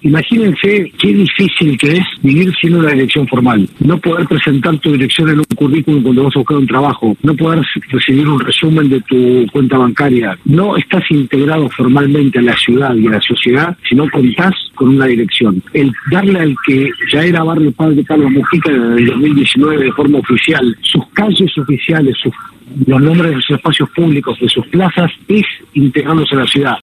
Imagínense qué difícil que es vivir sin una dirección formal. No poder presentar tu dirección en un currículum cuando vas a buscar un trabajo. No poder recibir un resumen de tu cuenta bancaria. No estás integrado formalmente a la ciudad y a la sociedad si no contás con una dirección. El darle al que ya era Barrio Padre Carlos Mujica en el 2019 de forma oficial sus calles oficiales, sus los nombres de sus espacios públicos, de sus plazas, es integrándose a la ciudad.